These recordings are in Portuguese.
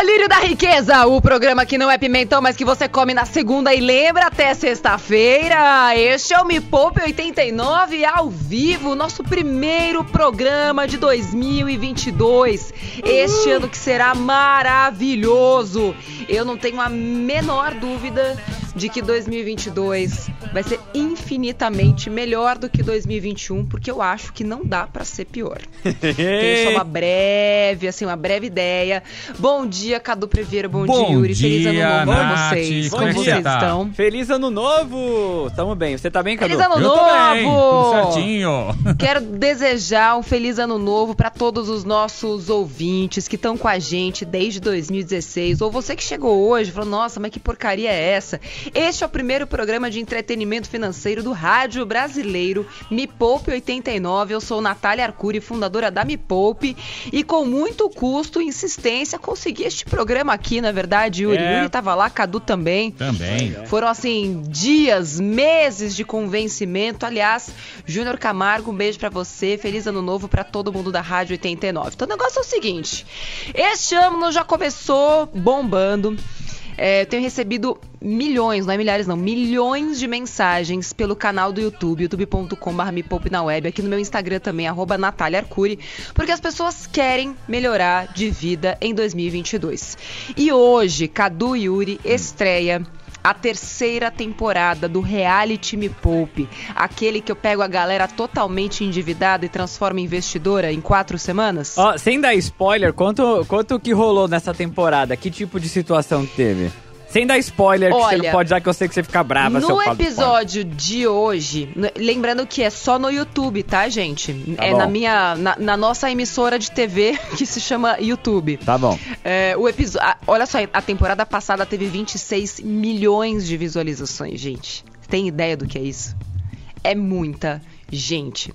Colírio da Riqueza, o programa que não é pimentão, mas que você come na segunda e lembra até sexta-feira. Este é o Me Poupe 89 ao vivo, nosso primeiro programa de 2022. Este ano que será maravilhoso. Eu não tenho a menor dúvida de que 2022 vai ser infinitamente melhor do que 2021, porque eu acho que não dá para ser pior. Tenho só uma breve, assim, uma breve ideia. Bom dia, Cadu Preveira, bom, bom dia, Yuri. Feliz ano novo pra vocês. Como dia. vocês Tá. estão? Feliz ano novo! Tamo bem. Você tá bem, Cadu? Feliz ano Eu tô bem, tudo novo! certinho. Quero desejar um feliz ano novo para todos os nossos ouvintes que estão com a gente desde 2016. Ou você que chegou hoje e falou: Nossa, mas que porcaria é essa? Este é o primeiro programa de entretenimento financeiro do rádio brasileiro Me Poupe 89. Eu sou Natália Arcuri, fundadora da Me Poupe. E com muito custo e insistência consegui este programa aqui, na verdade, Yuri. É. Yuri tava lá, Cadu também. Também. Foram assim dias, meses de convencimento. Aliás, Júnior Camargo, um beijo pra você. Feliz ano novo pra todo mundo da Rádio 89. Então o negócio é o seguinte: este ano já começou bombando. É, eu tenho recebido milhões, não é milhares não, milhões de mensagens pelo canal do YouTube, youtube.com.br me poupe na web, aqui no meu Instagram também, arroba Natália Arcuri, porque as pessoas querem melhorar de vida em 2022. E hoje, Cadu Yuri estreia a terceira temporada do Reality Me Poupe, aquele que eu pego a galera totalmente endividada e transformo em investidora em quatro semanas. Ó, sem dar spoiler, quanto, quanto que rolou nessa temporada? Que tipo de situação teve? Sem dar spoiler, que você Olha, não pode dar que eu sei que você fica brava se eu No episódio de hoje, lembrando que é só no YouTube, tá, gente? Tá é bom. na minha, na, na nossa emissora de TV que se chama YouTube. Tá bom. É, o episódio, olha só, a temporada passada teve 26 milhões de visualizações, gente. Tem ideia do que é isso? É muita gente.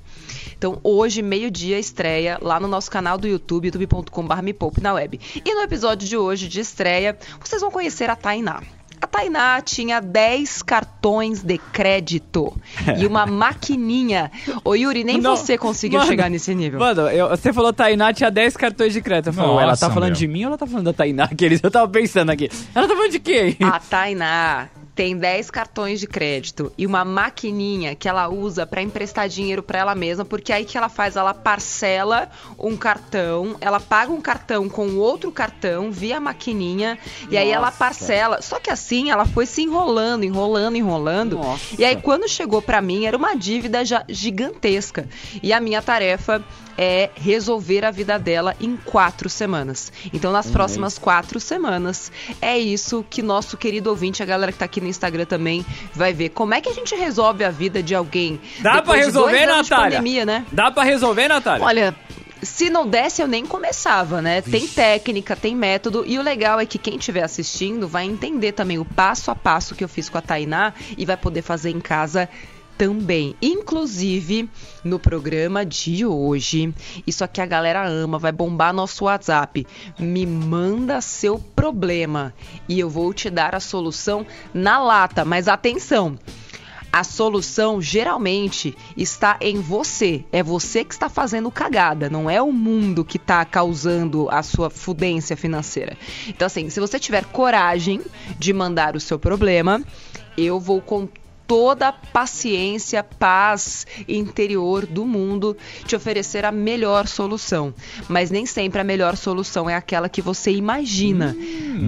Então, hoje, meio-dia, estreia lá no nosso canal do YouTube, youtube.com.br me poupe na web. E no episódio de hoje, de estreia, vocês vão conhecer a Tainá. A Tainá tinha 10 cartões de crédito e uma maquininha. Ô Yuri, nem Não, você conseguiu mano, chegar nesse nível. Mano, eu- você falou Tainá tinha 10 cartões de crédito. Eu falei, ué, ela tá Nossa, falando meu. de mim ou ela tá falando da Tainá? Aqueles, eu tava pensando aqui. Ela tá falando de quem? A Tainá tem 10 cartões de crédito e uma maquininha que ela usa pra emprestar dinheiro pra ela mesma, porque aí que ela faz, ela parcela um cartão, ela paga um cartão com outro cartão via maquininha e aí ela Nossa. parcela. Só que assim, ela foi se enrolando, enrolando, enrolando. Nossa. E aí quando chegou pra mim era uma dívida já gigantesca. E a minha tarefa é resolver a vida dela em quatro semanas. Então, nas próximas quatro semanas, é isso que nosso querido ouvinte, a galera que tá aqui no Instagram também, vai ver. Como é que a gente resolve a vida de alguém? Dá de resolver, dois anos de Natália? pandemia, né? Dá pra resolver, Natália? Olha, se não desse, eu nem começava, né? Tem técnica, tem método. E o legal é que quem estiver assistindo vai entender também o passo a passo que eu fiz com a Tainá e vai poder fazer em casa também. Inclusive, no programa de hoje, isso aqui a galera ama, vai bombar nosso WhatsApp. Me manda seu problema e eu vou te dar a solução na lata. Mas atenção! A solução geralmente está em você. É você que está fazendo cagada, não é o mundo que está causando a sua fudência financeira. Então, assim, se você tiver coragem de mandar o seu problema, eu vou com toda a paciência, paz interior do mundo te oferecer a melhor solução. Mas nem sempre a melhor solução é aquela que você imagina.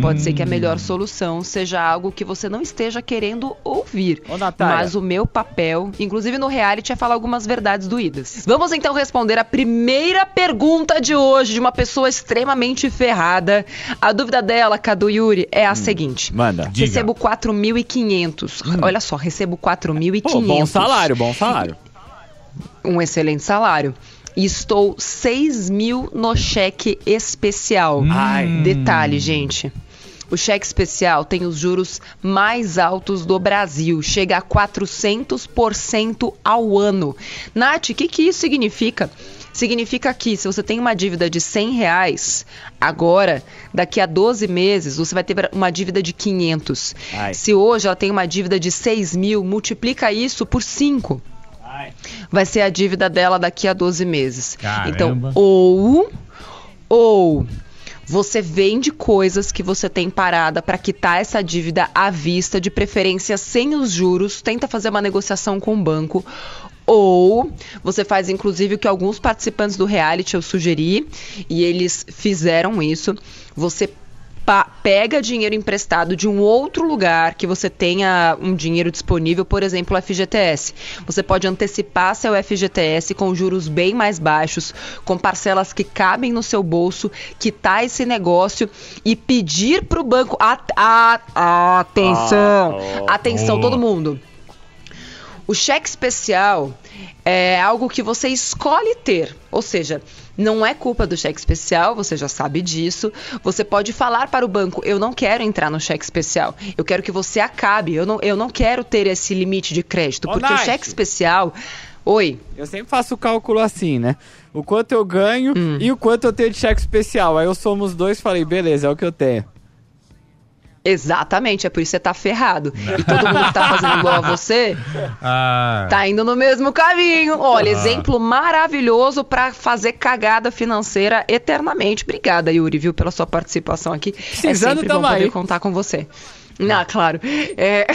Pode ser que a melhor solução seja algo que você não esteja querendo ouvir. Ô. Mas o meu papel, inclusive no reality, é falar algumas verdades doídas. Vamos então responder a primeira pergunta de hoje de uma pessoa extremamente ferrada. A dúvida dela, Cadu Yuri, é a seguinte. Manda. Recebo 4.500. Olha só, recebo 4.500. Pô, bom salário, bom salário. Um excelente salário. E estou 6 mil no cheque especial. Ai. Detalhe, gente. O cheque especial tem os juros mais altos do Brasil, chega a 400% ao ano. Nath, o que, que isso significa? Significa que se você tem uma dívida de 100 reais, agora, daqui a 12 meses, você vai ter uma dívida de 500. Ai. Se hoje ela tem uma dívida de 6 mil, multiplica isso por 5 vai ser a dívida dela daqui a 12 meses. Caramba. Então, ou ou você vende coisas que você tem parada para quitar essa dívida à vista, de preferência sem os juros, tenta fazer uma negociação com o banco. Ou você faz, inclusive, o que alguns participantes do reality eu sugeri, e eles fizeram isso. Você pega dinheiro emprestado de um outro lugar que você tenha um dinheiro disponível, por exemplo, o FGTS. Você pode antecipar seu FGTS com juros bem mais baixos, com parcelas que cabem no seu bolso, quitar esse negócio e pedir para o banco. At- a- atenção! Atenção, todo mundo. O cheque especial é algo que você escolhe ter, ou seja, não é culpa do cheque especial, você já sabe disso. Você pode falar para o banco: eu não quero entrar no cheque especial, eu quero que você acabe, eu não, eu não quero ter esse limite de crédito, Ô, porque o cheque especial. Oi, Eu sempre faço o cálculo assim, né? O quanto eu ganho Hum. e o quanto eu tenho de cheque especial. Aí eu somo os dois e falei, beleza, é o que eu tenho. Exatamente, é por isso que você tá ferrado. E todo mundo que tá fazendo igual a você Ah, tá indo no mesmo caminho. Olha, exemplo maravilhoso pra fazer cagada financeira eternamente. Obrigada, Yuri, viu, pela sua participação aqui. é Precisando, sempre bom poder aí. contar com você. Ah, claro. É...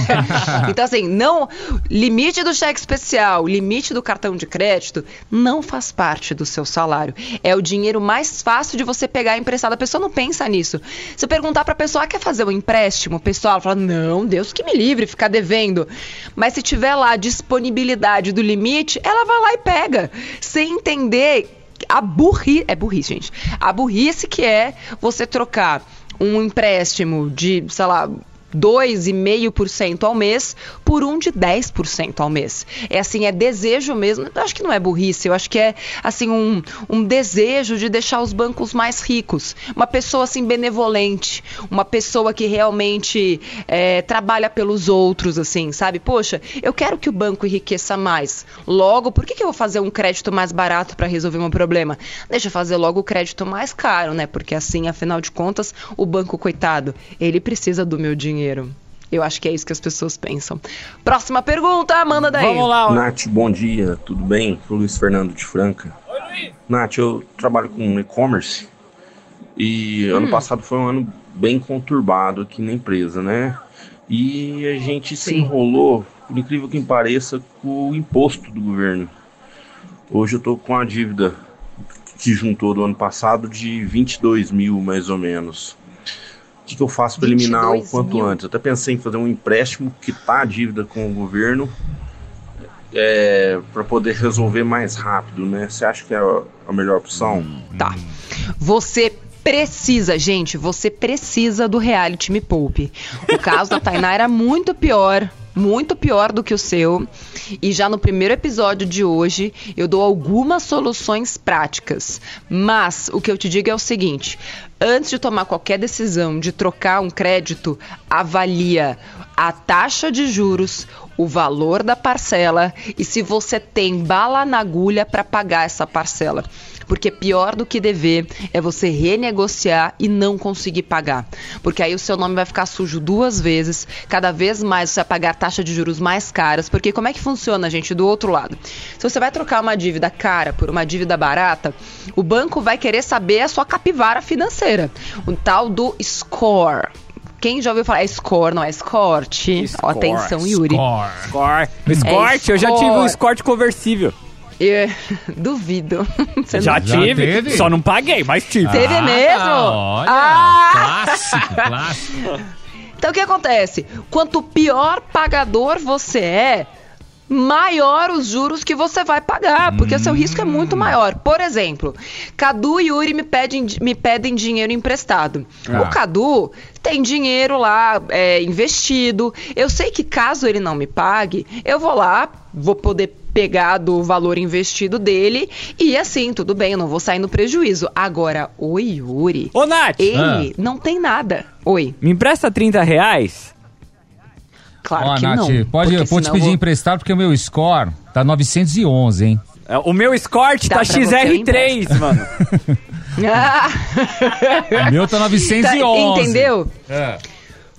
então, assim, não. Limite do cheque especial, limite do cartão de crédito não faz parte do seu salário. É o dinheiro mais fácil de você pegar emprestado. A pessoa não pensa nisso. Se eu perguntar pra pessoa, ah, quer fazer um empréstimo? O pessoal fala, não, Deus que me livre, ficar devendo. Mas se tiver lá a disponibilidade do limite, ela vai lá e pega. Sem entender a burrice. É burrice, gente. A burrice que é você trocar um empréstimo de, sei lá, 2,5% ao mês por um de 10% ao mês. É assim, é desejo mesmo. Eu acho que não é burrice, eu acho que é assim um, um desejo de deixar os bancos mais ricos. Uma pessoa assim benevolente, uma pessoa que realmente é, trabalha pelos outros, assim, sabe? Poxa, eu quero que o banco enriqueça mais. Logo, por que, que eu vou fazer um crédito mais barato para resolver um problema? Deixa eu fazer logo o crédito mais caro, né? Porque assim, afinal de contas, o banco, coitado, ele precisa do meu dinheiro. Eu acho que é isso que as pessoas pensam. Próxima pergunta, manda daí. Vamos lá, ó. Nath, bom dia, tudo bem? Sou Luiz Fernando de Franca. Nath, eu trabalho com e-commerce e ano passado foi um ano bem conturbado aqui na empresa, né? E a gente se Sim. enrolou, por incrível que pareça, com o imposto do governo. Hoje eu tô com a dívida que juntou do ano passado de 22 mil, mais ou menos. O que, que eu faço para eliminar o 22 quanto mil? antes? Eu até pensei em fazer um empréstimo, quitar a dívida com o governo é, para poder resolver mais rápido, né? Você acha que é a, a melhor opção? Tá. Você precisa, gente, você precisa do reality Me Poupe. O caso da Tainá era muito pior. Muito pior do que o seu. E já no primeiro episódio de hoje, eu dou algumas soluções práticas. Mas o que eu te digo é o seguinte: antes de tomar qualquer decisão de trocar um crédito, avalia a taxa de juros, o valor da parcela e se você tem bala na agulha para pagar essa parcela. Porque pior do que dever é você renegociar e não conseguir pagar. Porque aí o seu nome vai ficar sujo duas vezes, cada vez mais você vai pagar taxa de juros mais caras. Porque como é que funciona, gente, do outro lado? Se você vai trocar uma dívida cara por uma dívida barata, o banco vai querer saber a sua capivara financeira. O tal do score. Quem já ouviu falar? É score, não é escorte. Score, Atenção, Yuri. Score. Score. O Escort, eu já tive um Score. Escort conversível. Eu- duvido. Você Já, não... Já tive, teve? só não paguei, mas tive. Teve Ah, mesmo? olha, Ah! clássico, clássico. Então o que acontece? Quanto pior pagador você é, maior os juros que você vai pagar, porque o seu risco é muito maior. Por exemplo, Cadu e Yuri me pedem, me pedem dinheiro emprestado. Ah. O Cadu tem dinheiro lá é, investido. Eu sei que caso ele não me pague, eu vou lá, vou poder pegar do valor investido dele e assim, tudo bem, eu não vou sair no prejuízo. Agora, o Yuri, Ô, Nath, ele não tem nada. Oi, me empresta 30 reais? Claro Ó, que Nath, não. pode, porque vou te pedir vou- emprestado porque o meu score tá 911, hein? É, O meu escort Dá tá pra você, eu XR3, mano. Ah, O meu tá tá, 911. entendeu? É.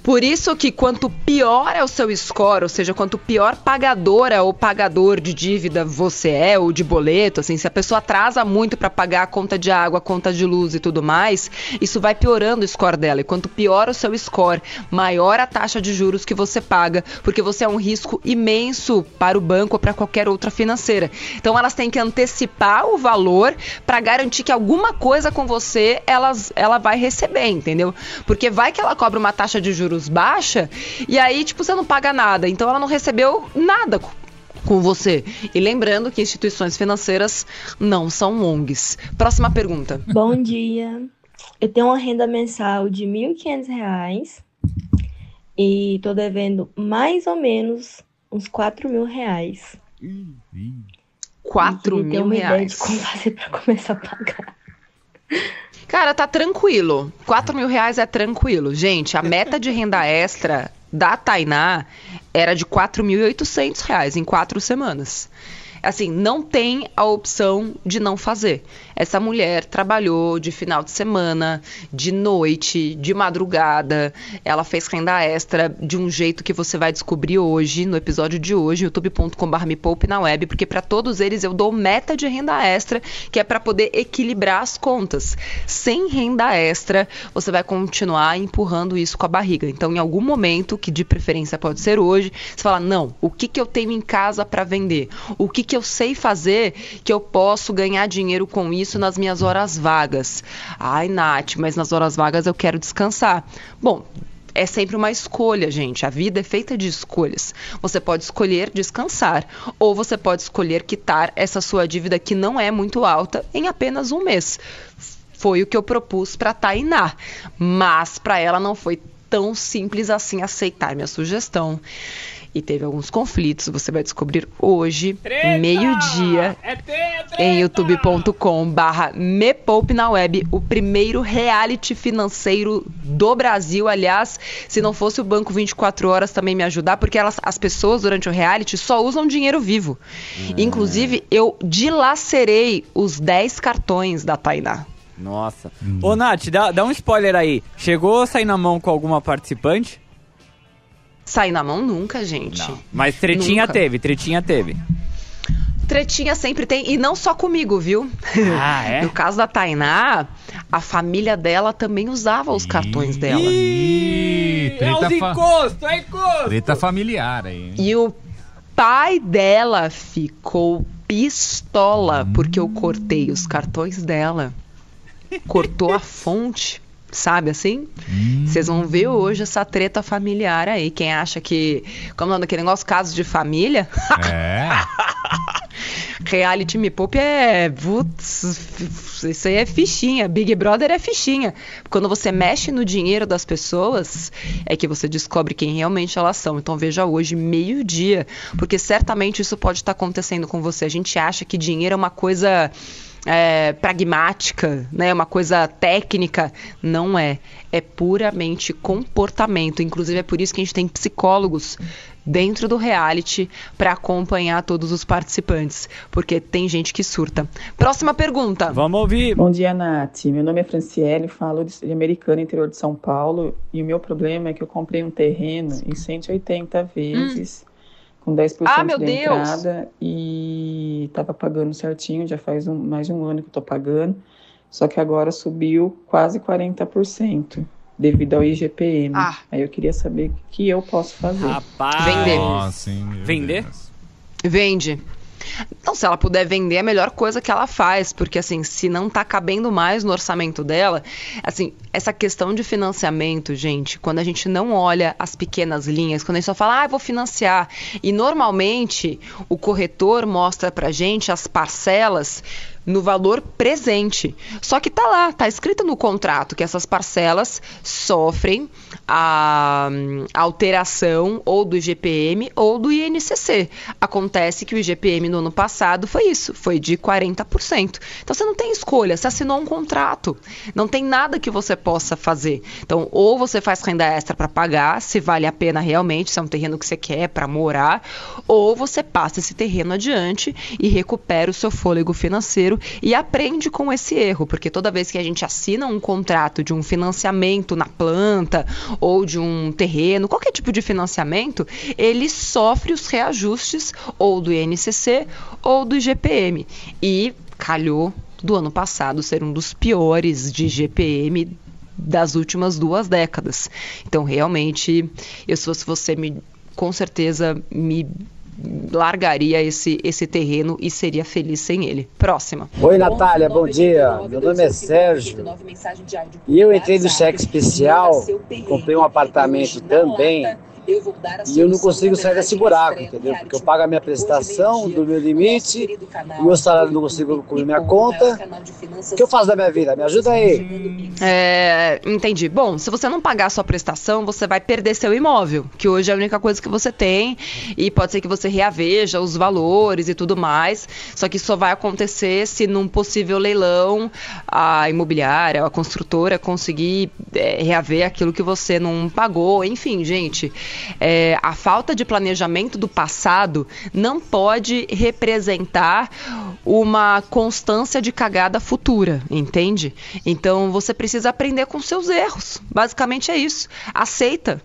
Por isso que quanto pior é o seu score, ou seja, quanto pior pagadora ou pagador de dívida você é, ou de boleto, assim, se a pessoa atrasa muito para pagar a conta de água, a conta de luz e tudo mais, isso vai piorando o score dela. E quanto pior o seu score, maior a taxa de juros que você paga, porque você é um risco imenso para o banco ou para qualquer outra financeira. Então elas têm que antecipar o valor para garantir que alguma coisa com você elas, ela vai receber, entendeu? Porque vai que ela cobra uma taxa de juros baixa e aí, tipo, você não paga nada. Então ela não recebeu nada co- com você. E lembrando que instituições financeiras não são ONGs. Próxima pergunta. Bom dia. Eu tenho uma renda mensal de R$ 1.500 e tô devendo mais ou menos uns 4 mil reais. 4 Queria ter mil uma ideia de reais. como fazer para começar a pagar. Cara, tá tranquilo. 4 mil reais é tranquilo. Gente, a meta de renda extra da Tainá era de 4.800 reais em quatro semanas. Assim, não tem a opção de não fazer. Essa mulher trabalhou de final de semana, de noite, de madrugada. Ela fez renda extra de um jeito que você vai descobrir hoje, no episódio de hoje, youtube.com.br me poupe na web, porque para todos eles eu dou meta de renda extra, que é para poder equilibrar as contas. Sem renda extra, você vai continuar empurrando isso com a barriga. Então, em algum momento, que de preferência pode ser hoje, você fala: não, o que, que eu tenho em casa para vender? O que, que eu sei fazer que eu posso ganhar dinheiro com isso nas minhas horas vagas? Ai, Nath, mas nas horas vagas eu quero descansar. Bom, é sempre uma escolha, gente. A vida é feita de escolhas. Você pode escolher descansar, ou você pode escolher quitar essa sua dívida que não é muito alta em apenas um mês. Foi o que eu propus para Tainá, mas para ela não foi tão simples assim aceitar minha sugestão. E teve alguns conflitos, você vai descobrir hoje, meio-dia, em youtube.com barra Me Poupe na Web, o primeiro reality financeiro do Brasil. Aliás, se não fosse o Banco 24 Horas também me ajudar, porque elas, as pessoas durante o reality só usam dinheiro vivo. Inclusive, eu dilacerei os 10 cartões da Tainá. Nossa. Ô, Nath, dá, dá um spoiler aí. Chegou a sair na mão com alguma participante? Sair na mão nunca, gente. Mas tretinha Nunca. teve, tretinha teve. Tretinha sempre tem, e não só comigo, viu? Ah, é? No caso da Tainá, a família dela também usava os cartões dela. Ih, é os encostos, é encosto! treta familiar aí. E o pai dela ficou pistola porque eu cortei os cartões dela. Cortou a fonte, sabe assim? Vocês vão ver hoje essa treta familiar aí. Quem acha que. Como é o nome daquele negócio? Casos de família? É. Reality Me Poupe é. Putz, isso aí é fichinha. Big Brother é fichinha. Quando você mexe no dinheiro das pessoas, é que você descobre quem realmente elas são. Então veja hoje, meio-dia. Porque certamente isso pode estar acontecendo com você. A gente acha que dinheiro é uma coisa. É, pragmática, né? Uma coisa técnica. Não é. É puramente comportamento. Inclusive é por isso que a gente tem psicólogos dentro do reality para acompanhar todos os participantes, porque tem gente que surta. Próxima pergunta. Vamos ouvir. Bom dia, Nath. Meu nome é Franciele, falo de Americana, interior de São Paulo. E o meu problema é que eu comprei um terreno em 180 vezes, com 10% Ah, meu da Deus! entrada. E estava pagando certinho, já faz um- mais de um ano que eu estou pagando. Só que agora subiu quase 40%, devido ao IGPM. Ah. Aí eu queria saber o que eu posso fazer. Rapaz. Vender. Nossa, Vender? Deus. Vende. Então, se ela puder vender, é a melhor coisa que ela faz, porque assim, se não tá cabendo mais no orçamento dela, assim, essa questão de financiamento, gente, quando a gente não olha as pequenas linhas, quando a gente só fala, ah, vou financiar, e normalmente o corretor mostra pra gente as parcelas no valor presente. Só que tá lá, tá escrito no contrato que essas parcelas sofrem a, a alteração ou do IGPM ou do INCC. Acontece que o IGPM no ano passado foi isso, foi de 40%. Então você não tem escolha, você assinou um contrato. Não tem nada que você possa fazer. Então, ou você faz renda extra para pagar, se vale a pena realmente, se é um terreno que você quer para morar, ou você passa esse terreno adiante e recupera o seu fôlego financeiro e aprende com esse erro, porque toda vez que a gente assina um contrato de um financiamento na planta ou de um terreno, qualquer tipo de financiamento, ele sofre os reajustes ou do INCC ou do IGPM. E calhou do ano passado ser um dos piores de IGPM das últimas duas décadas. Então, realmente, eu se fosse você me com certeza me largaria esse, esse terreno e seria feliz sem ele. Próxima. Oi, Natália, bom dia. Meu nome é Sérgio. E eu entrei no cheque especial, comprei um apartamento também. E eu não consigo sair desse buraco, entendeu? Porque eu pago a minha prestação do meu limite, o meu salário não consigo cobrir minha conta. O que eu faço da minha vida? Me ajuda aí. É, entendi. Bom, se você não pagar a sua prestação, você vai perder seu imóvel, que hoje é a única coisa que você tem, e pode ser que você reaveja os valores e tudo mais. Só que isso só vai acontecer se num possível leilão a imobiliária, a construtora conseguir é, reaver aquilo que você não pagou. Enfim, gente, é, a falta de planejamento do passado não pode representar uma constância de cagada futura, entende? Então você precisa aprender com seus erros. Basicamente é isso. Aceita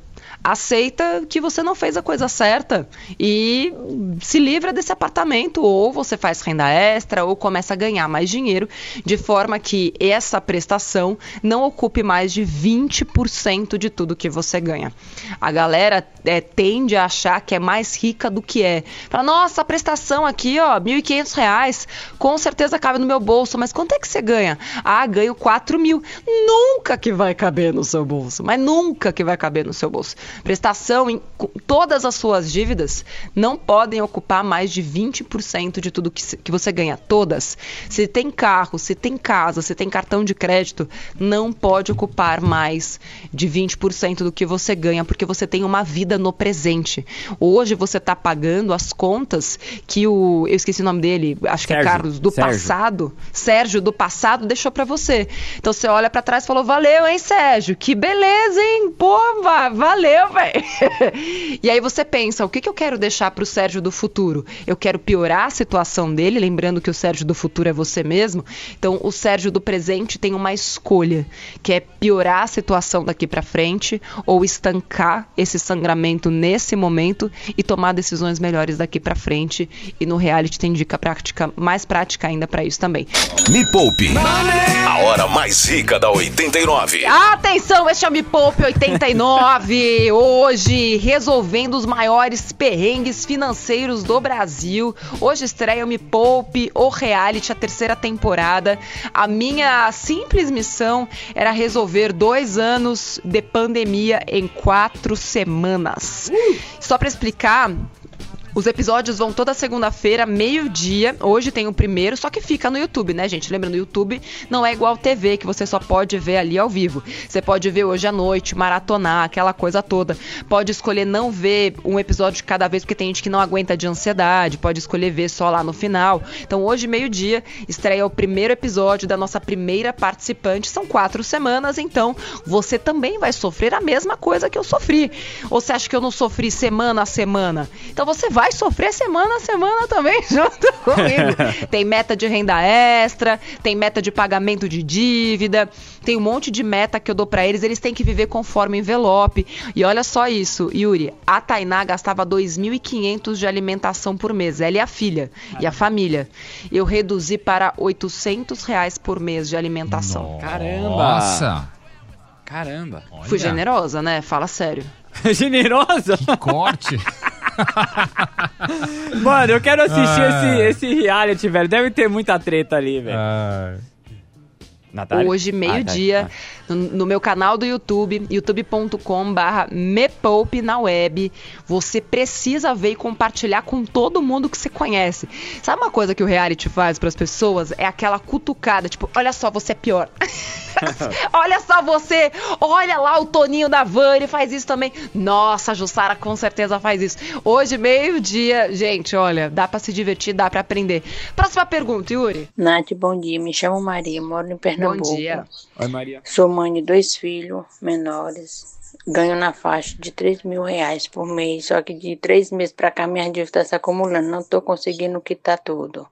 aceita que você não fez a coisa certa e se livra desse apartamento ou você faz renda extra ou começa a ganhar mais dinheiro de forma que essa prestação não ocupe mais de 20% de tudo que você ganha. A galera é, tende a achar que é mais rica do que é. Fala, nossa, a prestação aqui, ó, 1.500 reais, com certeza cabe no meu bolso, mas quanto é que você ganha? Ah, ganho 4 mil. Nunca que vai caber no seu bolso, mas nunca que vai caber no seu bolso. Prestação em todas as suas dívidas não podem ocupar mais de 20% de tudo que, que você ganha. Todas. Se tem carro, se tem casa, se tem cartão de crédito, não pode ocupar mais de 20% do que você ganha, porque você tem uma vida no presente. Hoje você está pagando as contas que o. Eu esqueci o nome dele, acho Sérgio, que é Carlos, do Sérgio. passado. Sérgio, do passado, deixou para você. Então você olha para trás e falou: valeu, hein, Sérgio? Que beleza, hein? Pô, va- valeu, velho. e aí você pensa: o que, que eu quero deixar pro Sérgio do futuro? Eu quero piorar a situação dele, lembrando que o Sérgio do futuro é você mesmo. Então o Sérgio do presente tem uma escolha, que é piorar a situação daqui para frente ou estancar esse sangramento nesse momento e tomar decisões melhores daqui para frente. E no reality tem dica prática, mais prática ainda para isso também. Me Poupe. A hora mais rica da 89. Atenção, este é o Me Poupe 89. Hoje, resolvendo os maiores perrengues financeiros do Brasil. Hoje estreia o Me Poupe, o reality, a terceira temporada. A minha simples missão era resolver dois anos de pandemia em quatro semanas. Só para explicar, os episódios vão toda segunda-feira, meio-dia. Hoje tem o primeiro, só que fica no YouTube, né, gente? Lembra, no YouTube não é igual TV, que você só pode ver ali ao vivo. Você pode ver hoje à noite, maratonar, aquela coisa toda. Pode escolher não ver um episódio cada vez, porque tem gente que não aguenta de ansiedade. Pode escolher ver só lá no final. Então, hoje, meio-dia, estreia o primeiro episódio da nossa primeira participante. São quatro semanas, então você também vai sofrer a mesma coisa que eu sofri. Ou você acha que eu não sofri semana a semana? Então você vai sofrer semana a semana também junto comigo. tem meta de renda extra, tem meta de pagamento de dívida, tem um monte de meta que eu dou pra eles, eles têm que viver conforme envelope. E olha só isso, Yuri, a Tainá gastava 2.500 de alimentação por mês, ela e a filha, e a família. Eu reduzi para 800 reais por mês de alimentação. Caramba! Nossa! Caramba. Fui Olha, generosa, né? Fala sério. Generosa? Corte. Mano, eu quero assistir Ah. esse, esse reality, velho. Deve ter muita treta ali, velho. Ah, Natália? Hoje, meio-dia, Ah, no, no meu canal do YouTube, youtube.com/barra mepoupe na web. Você precisa ver e compartilhar com todo mundo que você conhece. Sabe uma coisa que o reality faz para as pessoas? É aquela cutucada, tipo, olha só, você é pior. olha só você, olha lá o Toninho da Van, ele faz isso também. Nossa, a Jussara com certeza faz isso. Hoje, meio-dia, gente, olha, dá para se divertir, dá para aprender. Próxima pergunta, Yuri. Nath, bom dia. Me chamo Maria, moro em Pernambuco. Bom dia. Oi, Maria. Sou mãe de dois filhos menores. Ganho na faixa de 3 mil reais por mês. Só que de três meses pra cá minha dívida está se acumulando. Não tô conseguindo quitar tudo.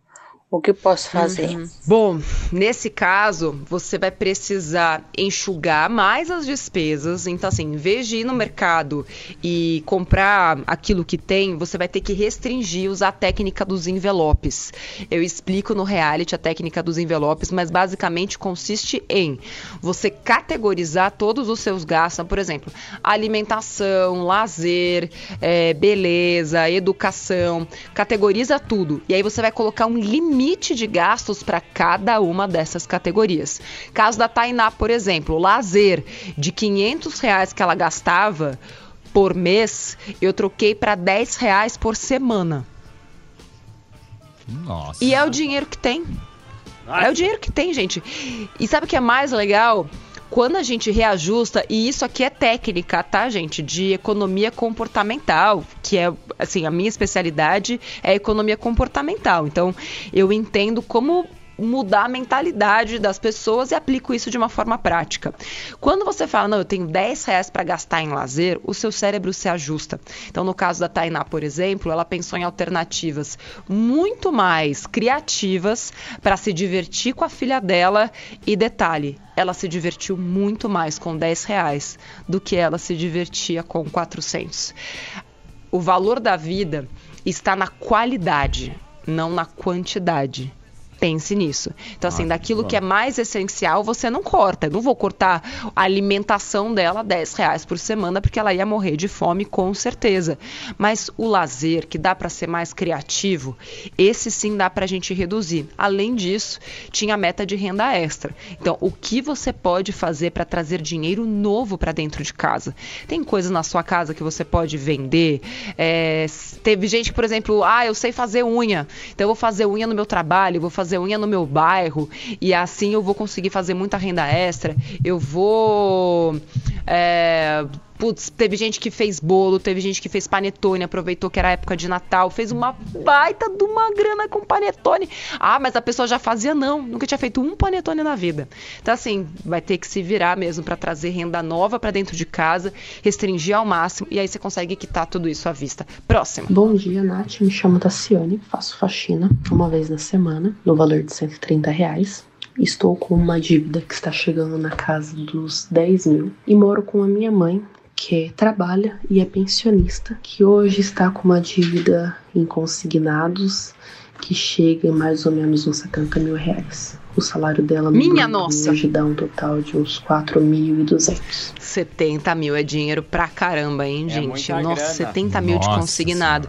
O que posso fazer? Uhum. Bom, nesse caso, você vai precisar enxugar mais as despesas. Então, assim, em vez de ir no mercado e comprar aquilo que tem, você vai ter que restringir, usar a técnica dos envelopes. Eu explico no reality a técnica dos envelopes, mas basicamente consiste em você categorizar todos os seus gastos, por exemplo, alimentação, lazer, é, beleza, educação, categoriza tudo. E aí você vai colocar um limite de gastos para cada uma dessas categorias. Caso da Tainá, por exemplo, lazer de 500 reais que ela gastava por mês, eu troquei para 10 reais por semana. Nossa. E é o dinheiro que tem. É o dinheiro que tem, gente. E sabe o que é mais legal? Quando a gente reajusta, e isso aqui é técnica, tá, gente? De economia comportamental, que é, assim, a minha especialidade é economia comportamental. Então, eu entendo como mudar a mentalidade das pessoas e aplico isso de uma forma prática. Quando você fala, não, eu tenho 10 reais para gastar em lazer, o seu cérebro se ajusta. Então, no caso da Tainá, por exemplo, ela pensou em alternativas muito mais criativas para se divertir com a filha dela e detalhe, ela se divertiu muito mais com 10 reais do que ela se divertia com 400. O valor da vida está na qualidade, não na quantidade pense nisso. Então, assim, Ah, daquilo bom. que é mais essencial, você não corta. Eu não vou cortar a alimentação dela 10 reais por semana, porque ela ia morrer de fome, com certeza. Mas o lazer, que dá para ser mais criativo, esse sim dá para a gente reduzir. Além disso, tinha a meta de renda extra. Então, o que você pode fazer para trazer dinheiro novo para dentro de casa? Tem coisas na sua casa que você pode vender. É, teve gente, por exemplo, ah, eu sei fazer unha, então eu vou fazer unha no meu trabalho, vou fazer unha no meu bairro, e assim eu vou conseguir fazer muita renda extra. Eu vou. É, Putz, teve gente que fez bolo, teve gente que fez panetone, aproveitou que era época de Natal, fez uma baita de uma grana com panetone. Ah, mas a pessoa já fazia não, nunca tinha feito um panetone na vida. Então assim, vai ter que se virar mesmo para trazer renda nova para dentro de casa, restringir ao máximo e aí você consegue quitar tudo isso à vista. Próximo. Bom dia, Nath. Me chamo Tassiane, faço faxina uma vez na semana, no valor de 130 reais. Estou com uma dívida que está chegando na casa dos 10 mil e moro com a minha mãe, que trabalha e é pensionista, que hoje está com uma dívida em consignados que chega em mais ou menos uns 70 mil reais. O salário dela no Minha nossa! hoje dá um total de uns 4.200. 70 mil é dinheiro pra caramba, hein, É gente? muita Nossa, grana. 70 mil de Nossa consignado.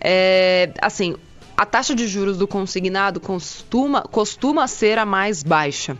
É, assim, a taxa de juros do consignado costuma, costuma ser a mais baixa.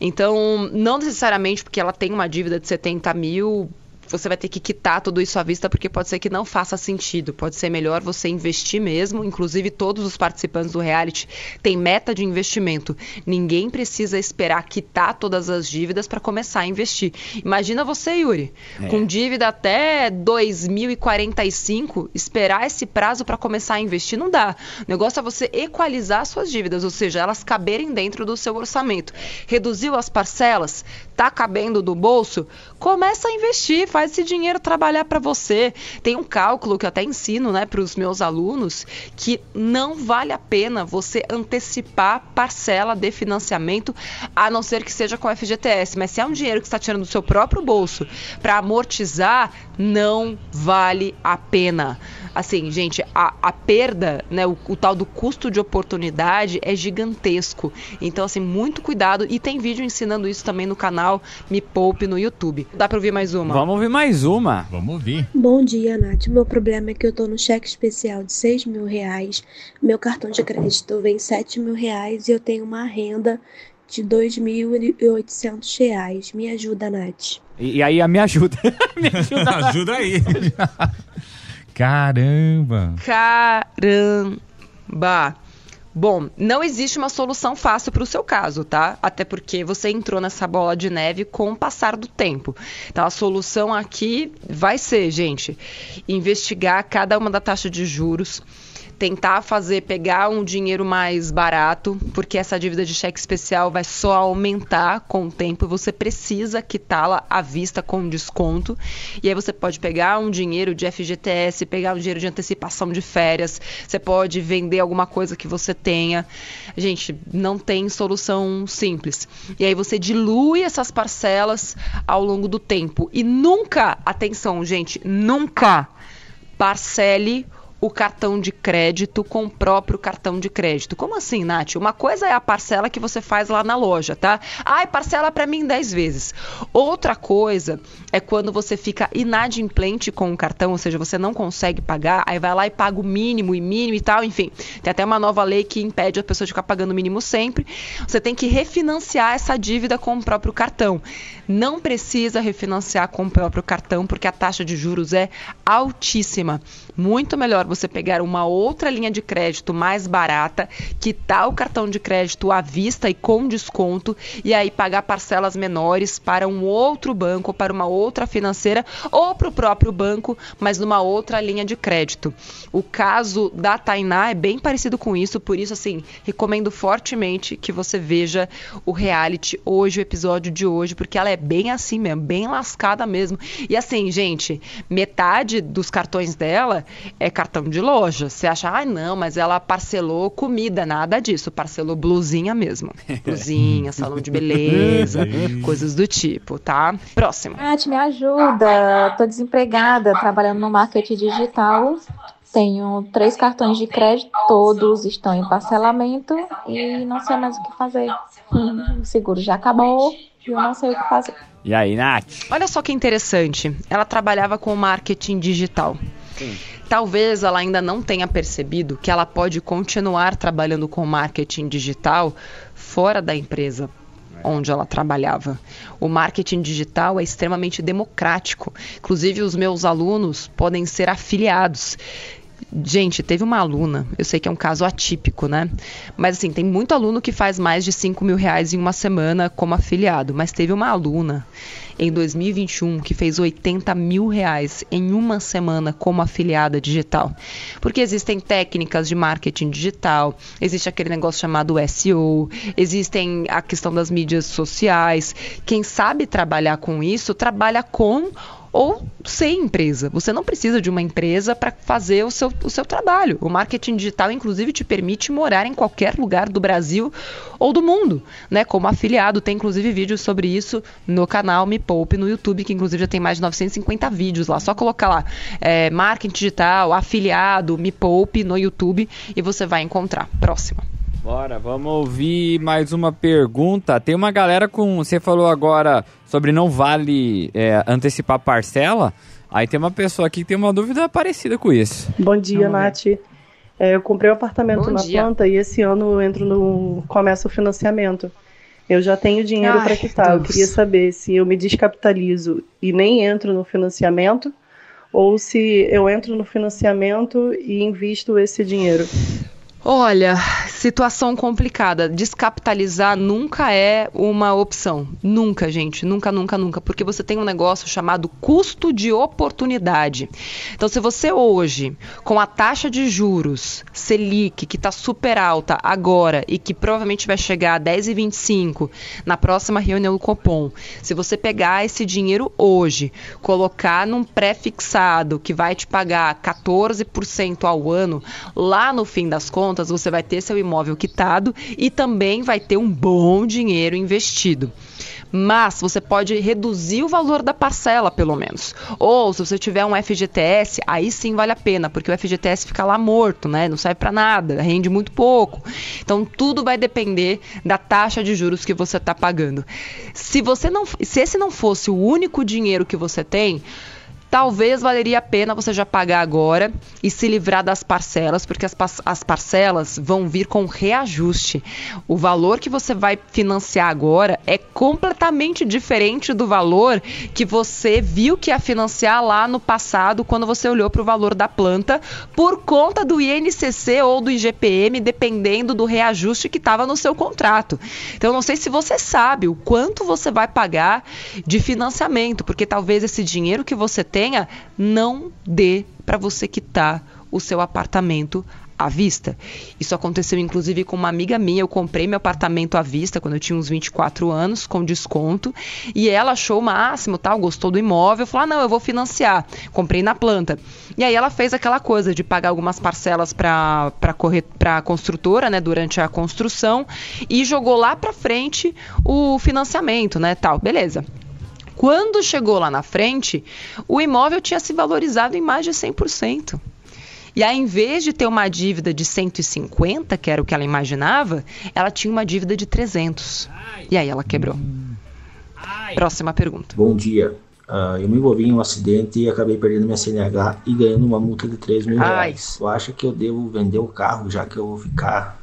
Então, não necessariamente porque ela tem uma dívida de 70 mil. Você vai ter que quitar tudo isso à vista, porque pode ser que não faça sentido. Pode ser melhor você investir mesmo. Inclusive, todos os participantes do reality têm meta de investimento. Ninguém precisa esperar quitar todas as dívidas para começar a investir. Imagina você, Yuri, com dívida até 2045, esperar esse prazo para começar a investir não dá. O negócio é você equalizar suas dívidas, ou seja, elas caberem dentro do seu orçamento. Reduziu as parcelas, tá cabendo do bolso, começa a investir, faz esse dinheiro trabalhar para você. Tem um cálculo que eu até ensino, né, para os meus alunos, que não vale a pena você antecipar parcela de financiamento, a não ser que seja com FGTS. Mas se é um dinheiro que está tirando do seu próprio bolso para amortizar, não vale a pena. Assim, gente, a, a perda, né, o, o tal do custo de oportunidade é gigantesco. Então, assim, muito cuidado. E tem vídeo ensinando isso também no canal Me Poupe no YouTube. Dá pra ouvir mais uma? Vamos ouvir mais uma. Vamos ouvir. Bom dia, Nath. Meu problema é que eu tô no cheque especial de 6 mil reais. Meu cartão de crédito vem 7 mil reais e eu tenho uma renda de R$ 2.800. Me ajuda, Nath. E, e aí, a me ajuda. me ajuda. Ajuda aí. Caramba. Caramba. Bom, não existe uma solução fácil para o seu caso, tá? Até porque você entrou nessa bola de neve com o passar do tempo. Então a solução aqui vai ser, gente, investigar cada uma da taxa de juros tentar fazer pegar um dinheiro mais barato, porque essa dívida de cheque especial vai só aumentar com o tempo e você precisa quitá-la à vista com desconto. E aí você pode pegar um dinheiro de FGTS, pegar um dinheiro de antecipação de férias, você pode vender alguma coisa que você tenha. Gente, não tem solução simples. E aí você dilui essas parcelas ao longo do tempo e nunca, atenção, gente, nunca parcele o cartão de crédito com o próprio cartão de crédito. Como assim, Nath? Uma coisa é a parcela que você faz lá na loja, tá? Ai, parcela para mim 10 vezes. Outra coisa é quando você fica inadimplente com o cartão, ou seja, você não consegue pagar, aí vai lá e paga o mínimo e mínimo e tal, enfim. Tem até uma nova lei que impede a pessoa de ficar pagando o mínimo sempre. Você tem que refinanciar essa dívida com o próprio cartão. Não precisa refinanciar com o próprio cartão, porque a taxa de juros é altíssima. Muito melhor você pegar uma outra linha de crédito mais barata, quitar o cartão de crédito à vista e com desconto, e aí pagar parcelas menores para um outro banco, para uma outra financeira ou para o próprio banco, mas numa outra linha de crédito. O caso da Tainá é bem parecido com isso, por isso, assim, recomendo fortemente que você veja o reality hoje, o episódio de hoje, porque ela é bem assim mesmo, bem lascada mesmo. E assim, gente, metade dos cartões dela é cartão de loja. Você acha, ah, não, mas ela parcelou comida, nada disso. Parcelou blusinha mesmo. Blusinha, salão de beleza, coisas do tipo, tá? Próximo. Nath, me ajuda. Tô desempregada, trabalhando no marketing digital. Tenho três cartões de crédito, todos estão em parcelamento e não sei mais o que fazer. O seguro já acabou eu não sei o que fazer. E aí, Nath? Olha só que interessante. Ela trabalhava com marketing digital. Sim. Talvez ela ainda não tenha percebido que ela pode continuar trabalhando com marketing digital fora da empresa onde ela trabalhava. O marketing digital é extremamente democrático. Inclusive, os meus alunos podem ser afiliados. Gente, teve uma aluna, eu sei que é um caso atípico, né? Mas assim, tem muito aluno que faz mais de 5 mil reais em uma semana como afiliado. Mas teve uma aluna em 2021 que fez 80 mil reais em uma semana como afiliada digital. Porque existem técnicas de marketing digital, existe aquele negócio chamado SEO, existem a questão das mídias sociais. Quem sabe trabalhar com isso, trabalha com ou sem empresa. Você não precisa de uma empresa para fazer o seu, o seu trabalho. O marketing digital, inclusive, te permite morar em qualquer lugar do Brasil ou do mundo, né? Como afiliado. Tem, inclusive, vídeos sobre isso no canal Me Poupe no YouTube, que, inclusive, já tem mais de 950 vídeos lá. Só colocar lá é, marketing digital, afiliado, Me Poupe no YouTube e você vai encontrar. Próxima. Bora, vamos ouvir mais uma pergunta. Tem uma galera com. Você falou agora sobre não vale é, antecipar parcela. Aí tem uma pessoa aqui que tem uma dúvida parecida com isso. Bom dia, Nath. É, eu comprei um apartamento Bom na dia. planta e esse ano eu entro no. começa o financiamento. Eu já tenho dinheiro para quitar. Eu Deus. queria saber se eu me descapitalizo e nem entro no financiamento ou se eu entro no financiamento e invisto esse dinheiro. Olha, situação complicada. Descapitalizar nunca é uma opção. Nunca, gente. Nunca, nunca, nunca. Porque você tem um negócio chamado custo de oportunidade. Então, se você hoje, com a taxa de juros Selic, que está super alta agora e que provavelmente vai chegar a 10,25 na próxima reunião do Copom, se você pegar esse dinheiro hoje, colocar num pré-fixado que vai te pagar 14% ao ano, lá no fim das contas, você vai ter seu imóvel quitado e também vai ter um bom dinheiro investido. Mas você pode reduzir o valor da parcela, pelo menos. Ou se você tiver um FGTS, aí sim vale a pena, porque o FGTS fica lá morto, né? Não serve para nada, rende muito pouco. Então tudo vai depender da taxa de juros que você está pagando. Se você não, se esse não fosse o único dinheiro que você tem, talvez valeria a pena você já pagar agora e se livrar das parcelas, porque as, as parcelas vão vir com reajuste. O valor que você vai financiar agora é completamente diferente do valor que você viu que ia financiar lá no passado, quando você olhou para o valor da planta, por conta do INCC ou do IGPM, dependendo do reajuste que estava no seu contrato. Então, não sei se você sabe o quanto você vai pagar de financiamento, porque talvez esse dinheiro que você tenha não dê para você quitar o seu apartamento à vista. Isso aconteceu inclusive com uma amiga minha. Eu comprei meu apartamento à vista quando eu tinha uns 24 anos, com desconto, e ela achou o máximo, tal, gostou do imóvel, falou: ah, não, eu vou financiar. Comprei na planta. E aí ela fez aquela coisa de pagar algumas parcelas para a construtora, né, durante a construção, e jogou lá para frente o financiamento, né, tal. Beleza. Quando chegou lá na frente, o imóvel tinha se valorizado em mais de 100%. E aí, em vez de ter uma dívida de 150, que era o que ela imaginava, ela tinha uma dívida de 300. E aí ela quebrou. Próxima pergunta. Bom dia. Uh, eu me envolvi em um acidente e acabei perdendo minha CNH e ganhando uma multa de 3 mil reais. Tu acha que eu devo vender o carro já que eu vou ficar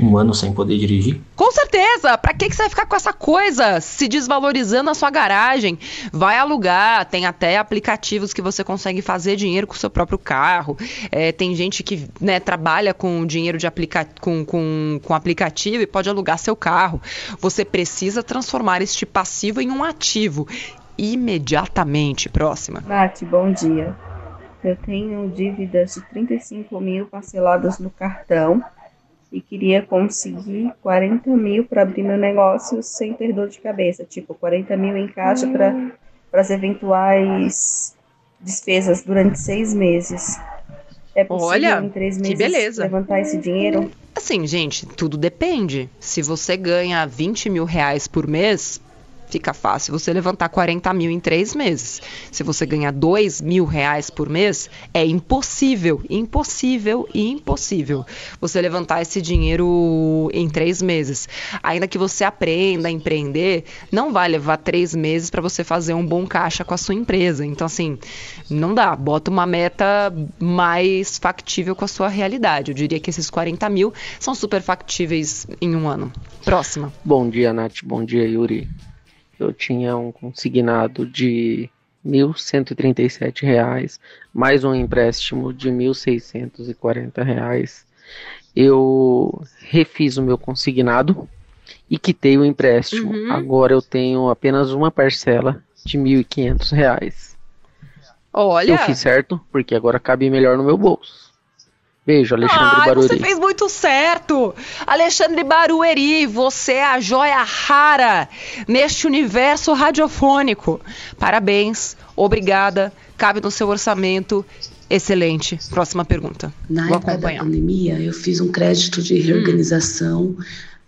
um ano sem poder dirigir? Com certeza! Pra que, que você vai ficar com essa coisa se desvalorizando na sua garagem? Vai alugar, tem até aplicativos que você consegue fazer dinheiro com o seu próprio carro. É, tem gente que né, trabalha com dinheiro de aplica com, com, com aplicativo e pode alugar seu carro. Você precisa transformar este passivo em um ativo imediatamente. Próxima. Nath, bom dia. Eu tenho dívidas de 35 mil parceladas no cartão e queria conseguir 40 mil para abrir meu negócio sem ter dor de cabeça, tipo 40 mil em caixa para as eventuais despesas durante seis meses. É possível Olha, em três meses que beleza. levantar esse dinheiro? Assim, gente, tudo depende. Se você ganha 20 mil reais por mês, fica fácil você levantar 40 mil em três meses. Se você ganhar 2 mil reais por mês, é impossível, impossível e impossível você levantar esse dinheiro em três meses. Ainda que você aprenda a empreender, não vai levar três meses para você fazer um bom caixa com a sua empresa. Então, assim, não dá. Bota uma meta mais factível com a sua realidade. Eu diria que esses 40 mil são super factíveis em um ano. Próxima. Bom dia, Nath. Bom dia, Yuri eu tinha um consignado de R$ 1.137, mais um empréstimo de R$ 1.640. Eu refiz o meu consignado e quitei o empréstimo. Uhum. Agora eu tenho apenas uma parcela de R$ 1.500. Olha! Eu fiz certo, porque agora cabe melhor no meu bolso. Beijo, Alexandre Ai, Barueri. Você fez muito certo. Alexandre Barueri, você é a joia rara neste universo radiofônico. Parabéns, obrigada, cabe no seu orçamento. Excelente. Próxima pergunta. Na Vou época acompanhar. da pandemia, eu fiz um crédito de reorganização hum.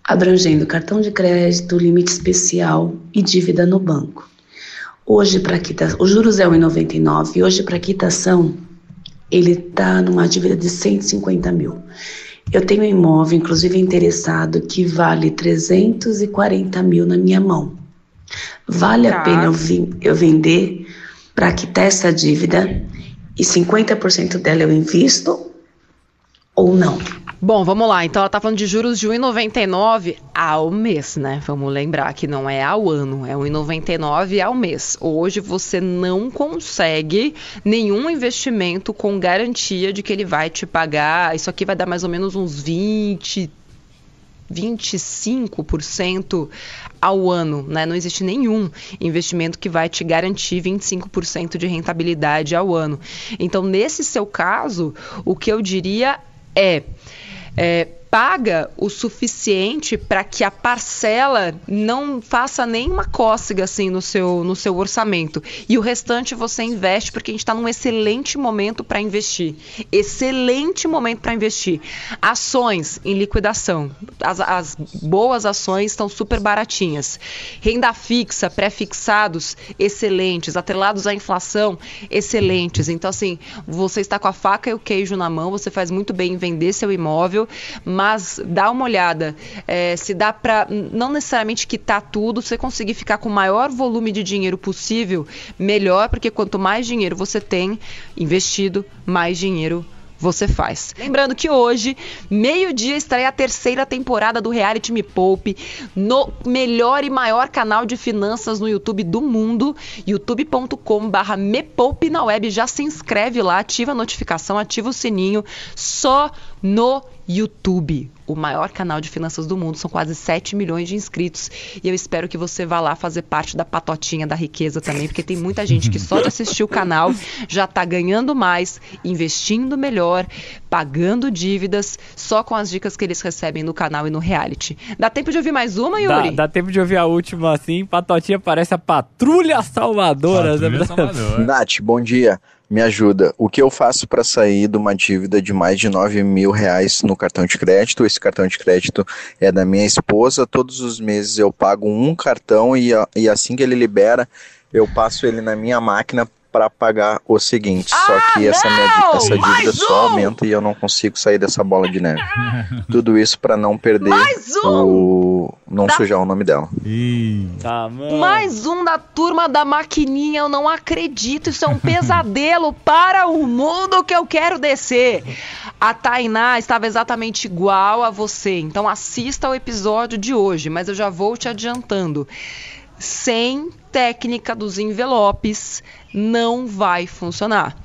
abrangendo cartão de crédito, limite especial e dívida no banco. Hoje, para quitação, os juros é 1,99 hoje, para quitação, ele está numa dívida de 150 mil. Eu tenho um imóvel, inclusive interessado, que vale 340 mil na minha mão. Vale tá. a pena eu, vi, eu vender para quitar essa dívida e 50% dela eu invisto ou não? Bom, vamos lá. Então ela tá falando de juros de 1,99 ao mês, né? Vamos lembrar que não é ao ano, é 1,99 ao mês. Hoje você não consegue nenhum investimento com garantia de que ele vai te pagar. Isso aqui vai dar mais ou menos uns 20, 25% ao ano, né? Não existe nenhum investimento que vai te garantir 25% de rentabilidade ao ano. Então, nesse seu caso, o que eu diria é é, paga o suficiente para que a parcela não faça nenhuma cócega assim no seu, no seu orçamento. E o restante você investe porque a gente está num excelente momento para investir. Excelente momento para investir. Ações em liquidação. As, as boas ações estão super baratinhas. Renda fixa, pré-fixados, excelentes. Atrelados à inflação, excelentes. Então, assim, você está com a faca e o queijo na mão, você faz muito bem em vender seu imóvel mas dá uma olhada. É, se dá para não necessariamente quitar tudo, você conseguir ficar com o maior volume de dinheiro possível, melhor, porque quanto mais dinheiro você tem investido, mais dinheiro você faz. Lembrando que hoje, meio-dia, estreia a terceira temporada do Reality Me Poupe no melhor e maior canal de finanças no YouTube do mundo, youtube.com/barra Me Poupe na web. Já se inscreve lá, ativa a notificação, ativa o sininho, só no YouTube, o maior canal de finanças do mundo, são quase 7 milhões de inscritos. E eu espero que você vá lá fazer parte da patotinha da riqueza também, porque tem muita gente que só de assistir o canal já está ganhando mais, investindo melhor, pagando dívidas, só com as dicas que eles recebem no canal e no reality. Dá tempo de ouvir mais uma, Yuri? Dá, dá tempo de ouvir a última assim. Patotinha parece a Patrulha Salvadora. Patrulha Salvadora. Nath, bom dia. Me ajuda. O que eu faço para sair de uma dívida de mais de 9 mil reais no cartão de crédito? Esse cartão de crédito é da minha esposa. Todos os meses eu pago um cartão e, e assim que ele libera, eu passo ele na minha máquina para pagar o seguinte. Ah, só que essa, minha, essa dívida Mais só um! aumenta e eu não consigo sair dessa bola de neve. Tudo isso para não perder Mais um! o. não Dá- sujar o nome dela. Tá, mano. Mais um da turma da maquininha, eu não acredito, isso é um pesadelo para o mundo que eu quero descer. A Tainá estava exatamente igual a você, então assista o episódio de hoje, mas eu já vou te adiantando. Sem técnica dos envelopes, não vai funcionar.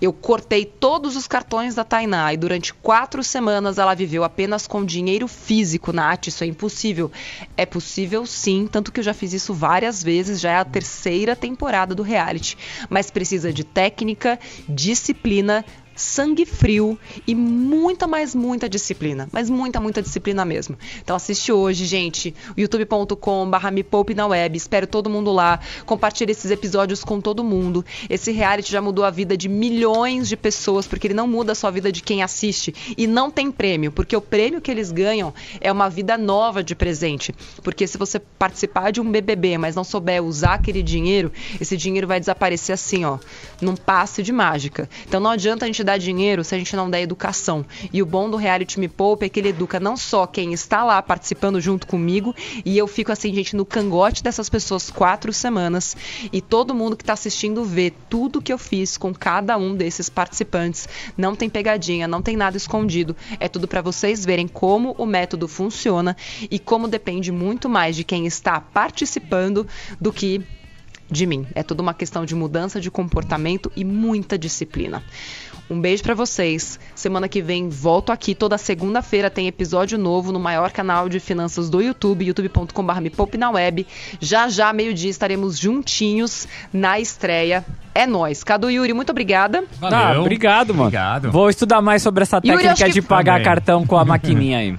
Eu cortei todos os cartões da Tainá e durante quatro semanas ela viveu apenas com dinheiro físico, Nath. Isso é impossível. É possível sim, tanto que eu já fiz isso várias vezes, já é a terceira temporada do reality. Mas precisa de técnica, disciplina, sangue frio e muita, mais muita disciplina. Mas muita, muita disciplina mesmo. Então assiste hoje, gente. youtube.com.br me poupe na web. Espero todo mundo lá. Compartilhe esses episódios com todo mundo. Esse reality já mudou a vida de milhões de pessoas, porque ele não muda só a vida de quem assiste. E não tem prêmio, porque o prêmio que eles ganham é uma vida nova de presente. Porque se você participar de um BBB, mas não souber usar aquele dinheiro, esse dinheiro vai desaparecer assim, ó, num passe de mágica. Então não adianta a gente dar dinheiro se a gente não der educação. E o bom do reality Me Poupe é que ele educa não só quem está lá participando junto comigo, e eu fico assim, gente, no cangote dessas pessoas quatro semanas, e todo mundo que está assistindo vê tudo que eu fiz com cada um desses participantes. Não tem pegadinha, não tem nada escondido. É tudo para vocês verem como o método funciona e como depende muito mais de quem está participando do que de mim. É tudo uma questão de mudança de comportamento e muita disciplina. Um beijo pra vocês. Semana que vem volto aqui. Toda segunda-feira tem episódio novo no maior canal de finanças do YouTube, youtube.com.br me poupe na web. Já já, meio-dia, estaremos juntinhos na estreia. É nóis. Cadu e Yuri, muito obrigada. Ah, obrigado, mano. Obrigado. Vou estudar mais sobre essa Yuri, técnica que- de pagar Também. cartão com a maquininha aí.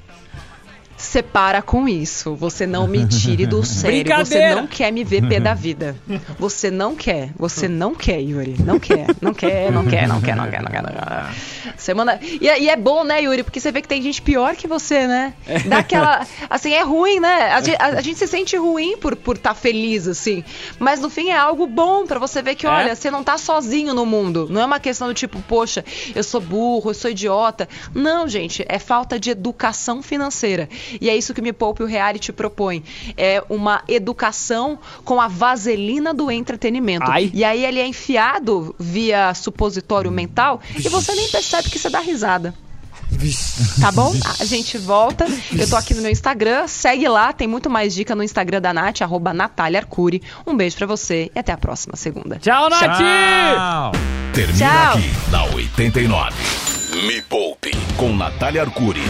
Separa com isso. Você não me tire do sério. Você não quer me ver pé da vida. Você não quer. Você não quer, Yuri. Não quer. Não quer, não quer, não quer, não quer, não quer. Não quer. Semana. E, é- e é bom, né, Yuri? Porque você vê que tem gente pior que você, né? Dá aquela. Assim, é ruim, né? A, gente- a- a gente se sente ruim por estar por tá feliz, assim. Mas no fim é algo bom pra você ver que, É? olha, você não tá sozinho no mundo. Não é uma questão do tipo, poxa, eu sou burro, eu sou idiota. Não, gente, é falta de educação financeira. E é isso que o Me Poupe e o Reality propõe. É uma educação com a vaselina do entretenimento. Ai. E aí ele é enfiado via supositório mental e você nem percebe que você dá risada. Tá bom? A gente volta. Eu tô aqui no meu Instagram. Segue lá, tem muito mais dica no Instagram da Nath, arroba Natália Arcuri. Um beijo pra você e até a próxima segunda. Tchau, Nath! Tchau. Termina Tchau. aqui na 89. Me Poupe com Natália Arcuri.